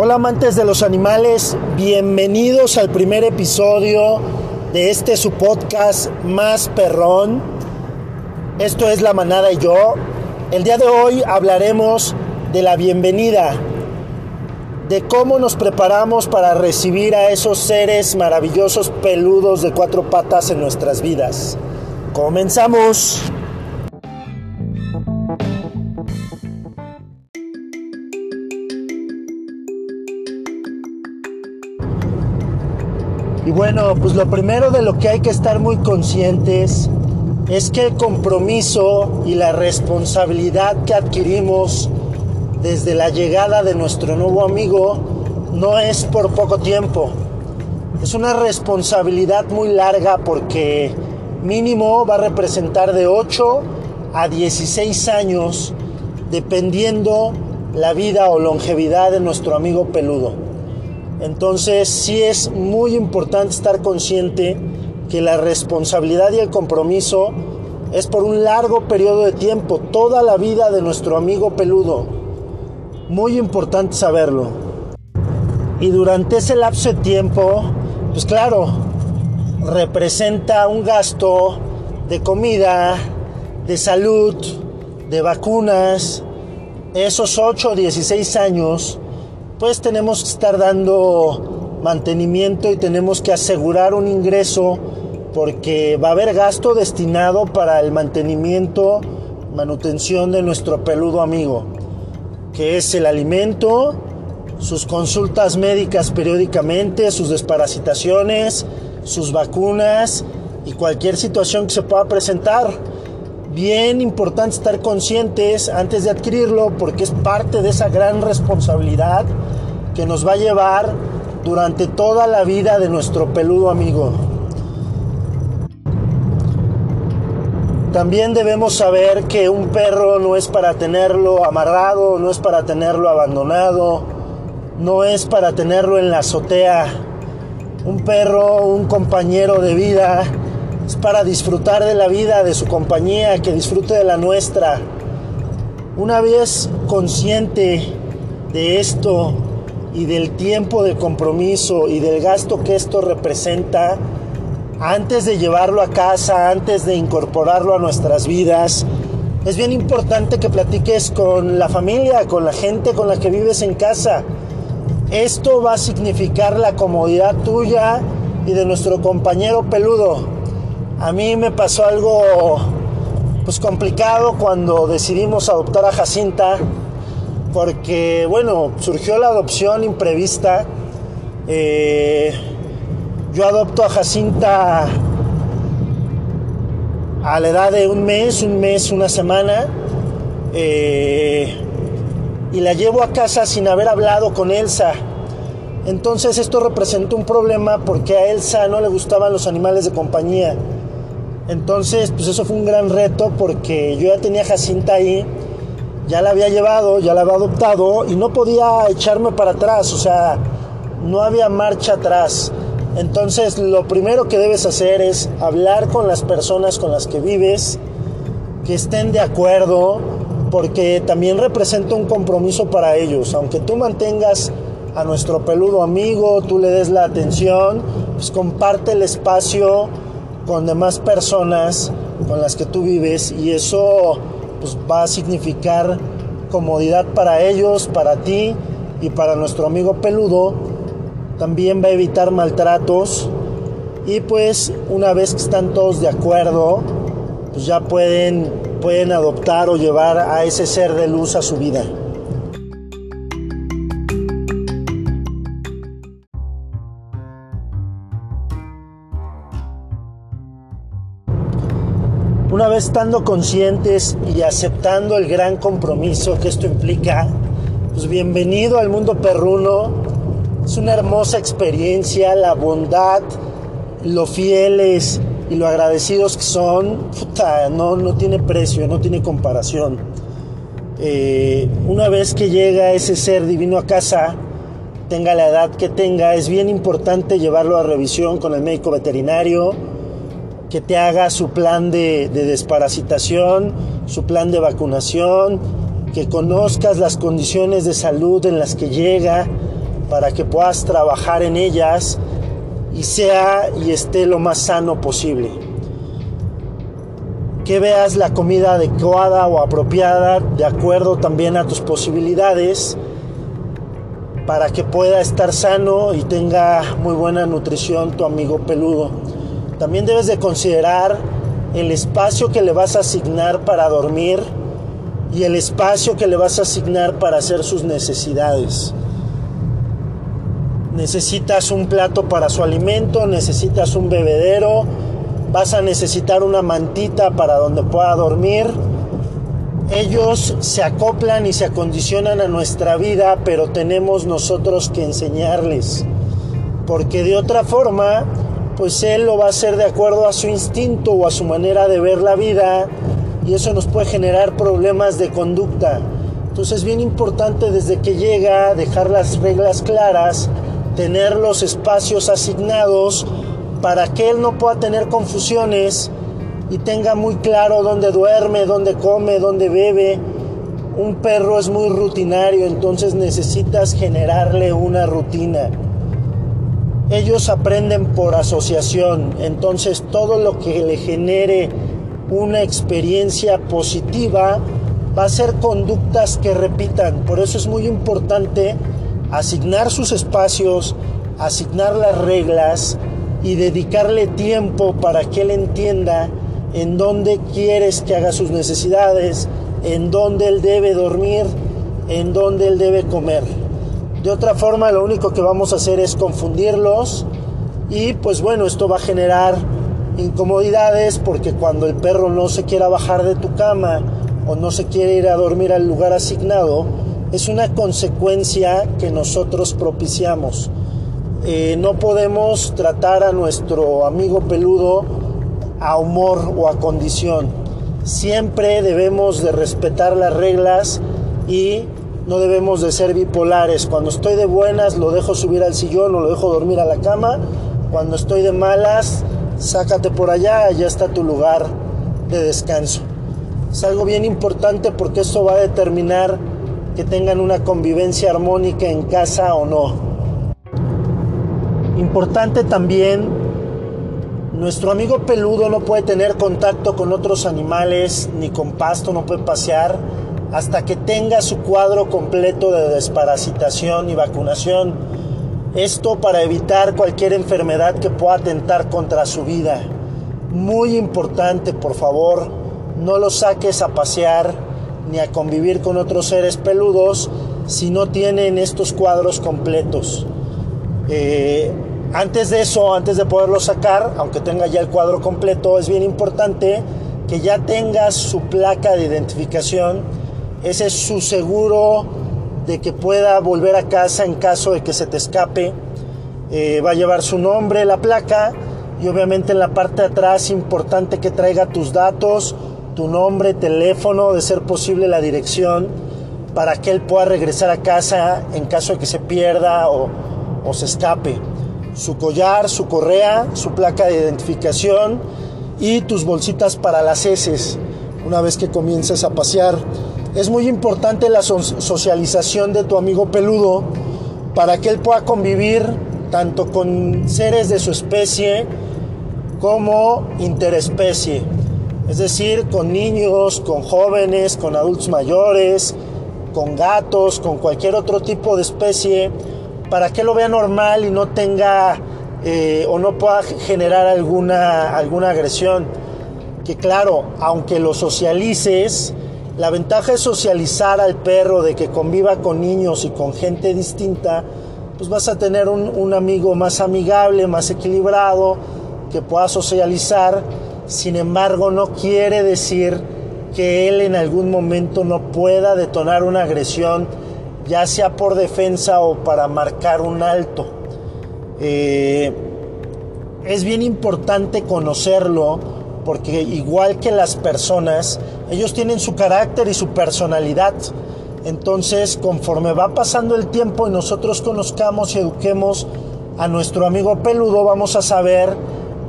Hola amantes de los animales, bienvenidos al primer episodio de este su podcast más perrón. Esto es La Manada y yo. El día de hoy hablaremos de la bienvenida, de cómo nos preparamos para recibir a esos seres maravillosos peludos de cuatro patas en nuestras vidas. Comenzamos. Bueno, pues lo primero de lo que hay que estar muy conscientes es que el compromiso y la responsabilidad que adquirimos desde la llegada de nuestro nuevo amigo no es por poco tiempo. Es una responsabilidad muy larga porque mínimo va a representar de 8 a 16 años dependiendo la vida o longevidad de nuestro amigo peludo. Entonces sí es muy importante estar consciente que la responsabilidad y el compromiso es por un largo periodo de tiempo, toda la vida de nuestro amigo peludo. Muy importante saberlo. Y durante ese lapso de tiempo, pues claro, representa un gasto de comida, de salud, de vacunas. Esos 8 o 16 años pues tenemos que estar dando mantenimiento y tenemos que asegurar un ingreso porque va a haber gasto destinado para el mantenimiento, manutención de nuestro peludo amigo, que es el alimento, sus consultas médicas periódicamente, sus desparasitaciones, sus vacunas y cualquier situación que se pueda presentar. Bien importante estar conscientes antes de adquirirlo porque es parte de esa gran responsabilidad que nos va a llevar durante toda la vida de nuestro peludo amigo. También debemos saber que un perro no es para tenerlo amarrado, no es para tenerlo abandonado, no es para tenerlo en la azotea. Un perro, un compañero de vida, es para disfrutar de la vida, de su compañía, que disfrute de la nuestra. Una vez consciente de esto, y del tiempo de compromiso y del gasto que esto representa antes de llevarlo a casa, antes de incorporarlo a nuestras vidas. Es bien importante que platiques con la familia, con la gente con la que vives en casa. Esto va a significar la comodidad tuya y de nuestro compañero peludo. A mí me pasó algo pues complicado cuando decidimos adoptar a Jacinta porque, bueno, surgió la adopción imprevista. Eh, yo adopto a Jacinta a la edad de un mes, un mes, una semana, eh, y la llevo a casa sin haber hablado con Elsa. Entonces esto representó un problema porque a Elsa no le gustaban los animales de compañía. Entonces, pues eso fue un gran reto porque yo ya tenía Jacinta ahí ya la había llevado, ya la había adoptado y no podía echarme para atrás, o sea, no había marcha atrás. Entonces lo primero que debes hacer es hablar con las personas con las que vives, que estén de acuerdo, porque también representa un compromiso para ellos. Aunque tú mantengas a nuestro peludo amigo, tú le des la atención, pues comparte el espacio con demás personas con las que tú vives y eso pues va a significar comodidad para ellos, para ti y para nuestro amigo peludo. También va a evitar maltratos y pues una vez que están todos de acuerdo, pues ya pueden, pueden adoptar o llevar a ese ser de luz a su vida. Estando conscientes y aceptando el gran compromiso que esto implica, pues bienvenido al mundo perruno. Es una hermosa experiencia, la bondad, lo fieles y lo agradecidos que son, puta, no, no tiene precio, no tiene comparación. Eh, una vez que llega ese ser divino a casa, tenga la edad que tenga, es bien importante llevarlo a revisión con el médico veterinario que te haga su plan de, desparasitación, su plan de vacunación, que conozcas las condiciones de salud en las que llega, para que puedas trabajar en ellas y sea y esté lo más sano posible. Que veas la comida adecuada o apropiada de acuerdo también a tus posibilidades para que pueda estar sano y tenga muy buena nutrición tu amigo peludo. También debes de considerar el espacio que le vas a asignar para dormir y el espacio que le vas a asignar para hacer sus necesidades. Necesitas un plato para su alimento, necesitas un bebedero, vas a necesitar una mantita para donde pueda dormir. Ellos se acoplan y se acondicionan a nuestra vida, pero tenemos nosotros que enseñarles. Porque de otra forma, pues él lo va a hacer de acuerdo a su instinto o a su manera de ver la vida y eso nos puede generar problemas de conducta. Entonces es bien importante desde que llega dejar las reglas claras tener los espacios asignados para que él no pueda tener confusiones y tenga muy claro dónde duerme, dónde come, dónde bebe. Un perro es muy rutinario, entonces necesitas generarle una rutina. Ellos aprenden por asociación, entonces todo lo que le genere una experiencia positiva va a ser conductas que repitan. Por eso es muy importante asignar sus espacios, asignar las reglas y dedicarle tiempo para que él entienda en dónde quieres que haga sus necesidades, en dónde él debe dormir, en dónde él debe comer. De otra forma, lo único que vamos a hacer es confundirlos y pues bueno, esto va a generar incomodidades porque cuando el perro no se quiera bajar de tu cama o no se quiere ir a dormir al lugar asignado, es una consecuencia que nosotros propiciamos. Eh, no podemos tratar a nuestro amigo peludo a humor o a condición. Siempre debemos de respetar las reglas y no debemos de ser bipolares. Cuando estoy de buenas lo dejo subir al sillón o lo dejo dormir a la cama. Cuando estoy de malas, sácate por allá, ya está tu lugar de descanso. Es algo bien importante porque esto va a determinar que tengan una convivencia armónica en casa o no. Importante también, nuestro amigo peludo no puede tener contacto con otros animales ni con pasto, no puede pasear hasta que tenga su cuadro completo de desparasitación y vacunación. Esto para evitar cualquier enfermedad que pueda atentar contra su vida. Muy importante, por favor, no lo saques a pasear ni a convivir con otros seres peludos si no tienen estos cuadros completos. Eh, antes de eso, antes de poderlo sacar, aunque tenga ya el cuadro completo, es bien importante que ya tengas su placa de identificación. Ese es su seguro de que pueda volver a casa en caso de que se te escape. Eh, va a llevar su nombre, la placa, y obviamente en la parte de atrás importante que traiga tus datos, tu nombre, teléfono, de ser posible la dirección, para que él pueda regresar a casa en caso de que se pierda o se escape. Su collar, su correa, su placa de identificación y tus bolsitas para las heces una vez que comiences a pasear. Es muy importante la socialización de tu amigo peludo para que él pueda convivir tanto con seres de su especie como interespecie es decir, con niños, con jóvenes, con adultos mayores, con gatos, con cualquier otro tipo de especie, para que lo vea normal y no tenga eh, o no pueda generar alguna, alguna agresión. Que claro, aunque lo socialices, la ventaja es socializar al perro, de que conviva con niños y con gente distinta, pues vas a tener un, amigo más amigable, más equilibrado, que pueda socializar sin embargo, no quiere decir que él en algún momento no pueda detonar una agresión, ya sea por defensa o para marcar un alto. Eh, es bien importante conocerlo porque igual que las personas, ellos tienen su carácter y su personalidad. Entonces, conforme va pasando el tiempo y nosotros conozcamos y eduquemos a nuestro amigo peludo, vamos a saber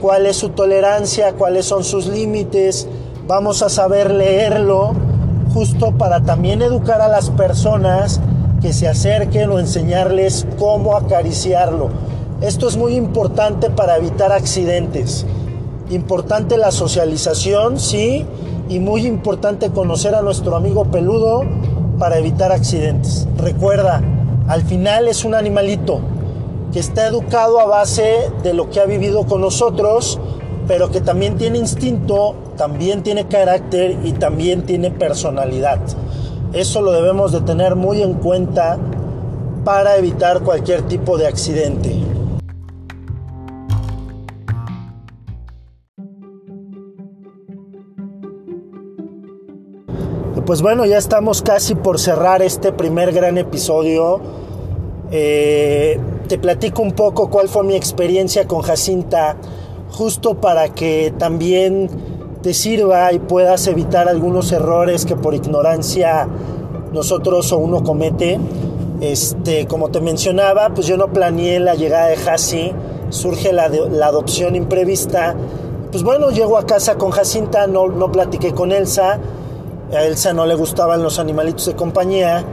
cuál es su tolerancia, cuáles son sus límites, vamos a saber leerlo justo para también educar a las personas que se acerquen o enseñarles cómo acariciarlo. Esto es muy importante para evitar accidentes. Importante la socialización, sí, y muy importante conocer a nuestro amigo peludo para evitar accidentes. Recuerda, al final es un animalito que está educado a base de lo que ha vivido con nosotros, pero que también tiene instinto, también tiene carácter y también tiene personalidad. Eso lo debemos de tener muy en cuenta para evitar cualquier tipo de accidente. Pues bueno, ya estamos casi por cerrar este primer gran episodio. Eh, te platico un poco cuál fue mi experiencia con Jacinta, justo para que también te sirva y puedas evitar algunos errores que por ignorancia nosotros o uno comete. Este, como te mencionaba, pues yo no planeé la llegada de Hasi, surge la, la adopción imprevista. Pues bueno, llego a casa con Jacinta, no, no platiqué con Elsa a Elsa no le gustaban los animalitos de compañía.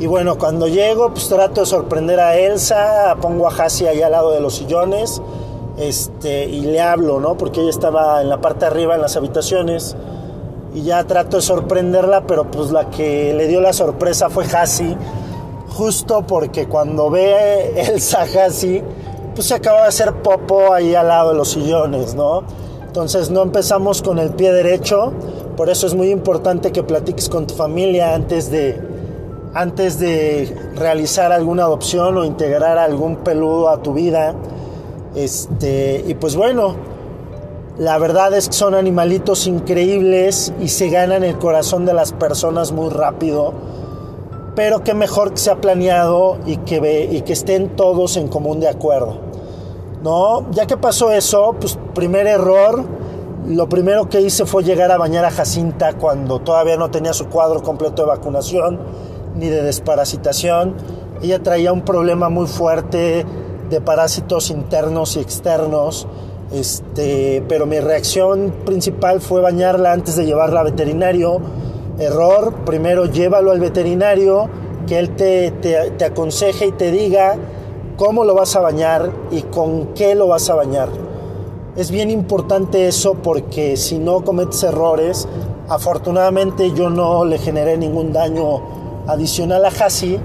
Y bueno, cuando llego, pues trato de sorprender a Elsa, pongo a Hasi ahí al lado de los sillones este, y le hablo, ¿no? Porque ella estaba en la parte de arriba, en las habitaciones, y ya trato de sorprenderla, pero pues la que le dio la sorpresa fue Hasi, justo porque cuando ve Elsa Hasi, pues se acaba de hacer popo ahí al lado de los sillones, ¿no? Entonces no empezamos con el pie derecho, por eso es muy importante que platiques con tu familia antes de, antes de realizar alguna adopción o integrar algún peludo a tu vida. Este, y pues bueno, la verdad es que son animalitos increíbles y se ganan el corazón de las personas muy rápido. Pero que mejor que sea planeado y que, y que estén todos en común de acuerdo. ¿No? Ya que pasó eso, pues primer error, lo primero que hice fue llegar a bañar a Jacinta cuando todavía no tenía su cuadro completo de vacunación ni de desparasitación. Ella traía un problema muy fuerte de parásitos internos y externos. Este, pero mi reacción principal fue bañarla antes de llevarla al veterinario. Error, primero llévalo al veterinario, que él te, te, te aconseje y te diga cómo lo vas a bañar y con qué lo vas a bañar es bien importante eso porque si no cometes errores, afortunadamente yo no le generé ningún daño adicional a Hasi,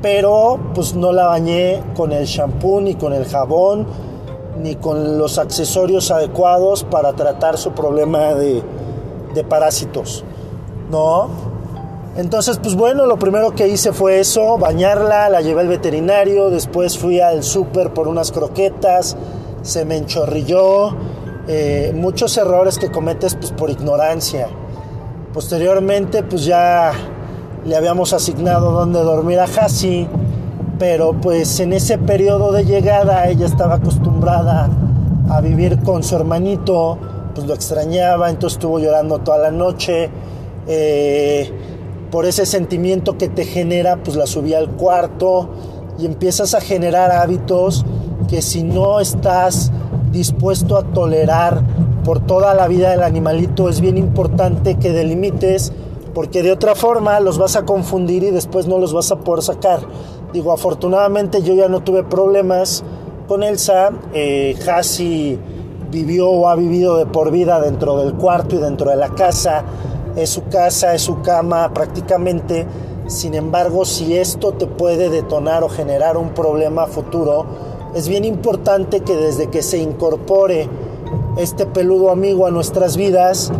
pero pues no la bañé con el shampoo ni con el jabón ni con los accesorios adecuados para tratar su problema de, parásitos, ¿no? Entonces, pues bueno, lo primero que hice fue eso, bañarla, la llevé al veterinario, después fui al súper por unas croquetas, se me enchorrilló, eh, muchos errores que cometes pues, por ignorancia. Posteriormente pues ya le habíamos asignado dónde dormir a Hasi, pero pues en ese periodo de llegada ella estaba acostumbrada a vivir con su hermanito, pues lo extrañaba, entonces estuvo llorando toda la noche. Eh, por ese sentimiento que te genera, pues la subí al cuarto y empiezas a generar hábitos que si no estás dispuesto a tolerar por toda la vida del animalito, es bien importante que delimites, porque de otra forma los vas a confundir y después no los vas a poder sacar. Digo, afortunadamente yo ya no tuve problemas con Elsa, eh, Hasi vivió o ha vivido de por vida dentro del cuarto y dentro de la casa, es su casa, es su cama prácticamente. Sin embargo, si esto te puede detonar o generar un problema futuro, es bien importante que desde que se incorpore este peludo amigo a nuestras vidas,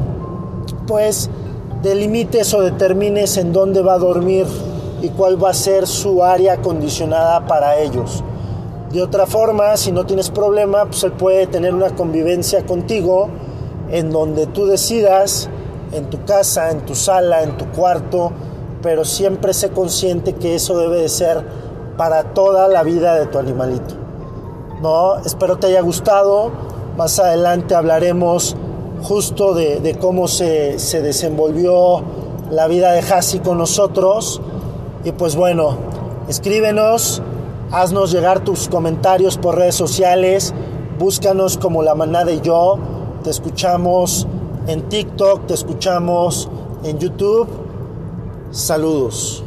pues delimites o determines en dónde va a dormir y cuál va a ser su área acondicionada para ellos. De otra forma, si no tienes problema, pues él puede tener una convivencia contigo en donde tú decidas, en tu casa, en tu sala, en tu cuarto, pero siempre sé consciente que eso debe de ser para toda la vida de tu animalito. ¿No? Espero te haya gustado. Más adelante hablaremos justo de, cómo se, se, desenvolvió la vida de Hasi con nosotros. Y pues bueno, escríbenos, haznos llegar tus comentarios por redes sociales, búscanos como La Manada y yo. Te escuchamos en TikTok, te escuchamos en YouTube. Saludos.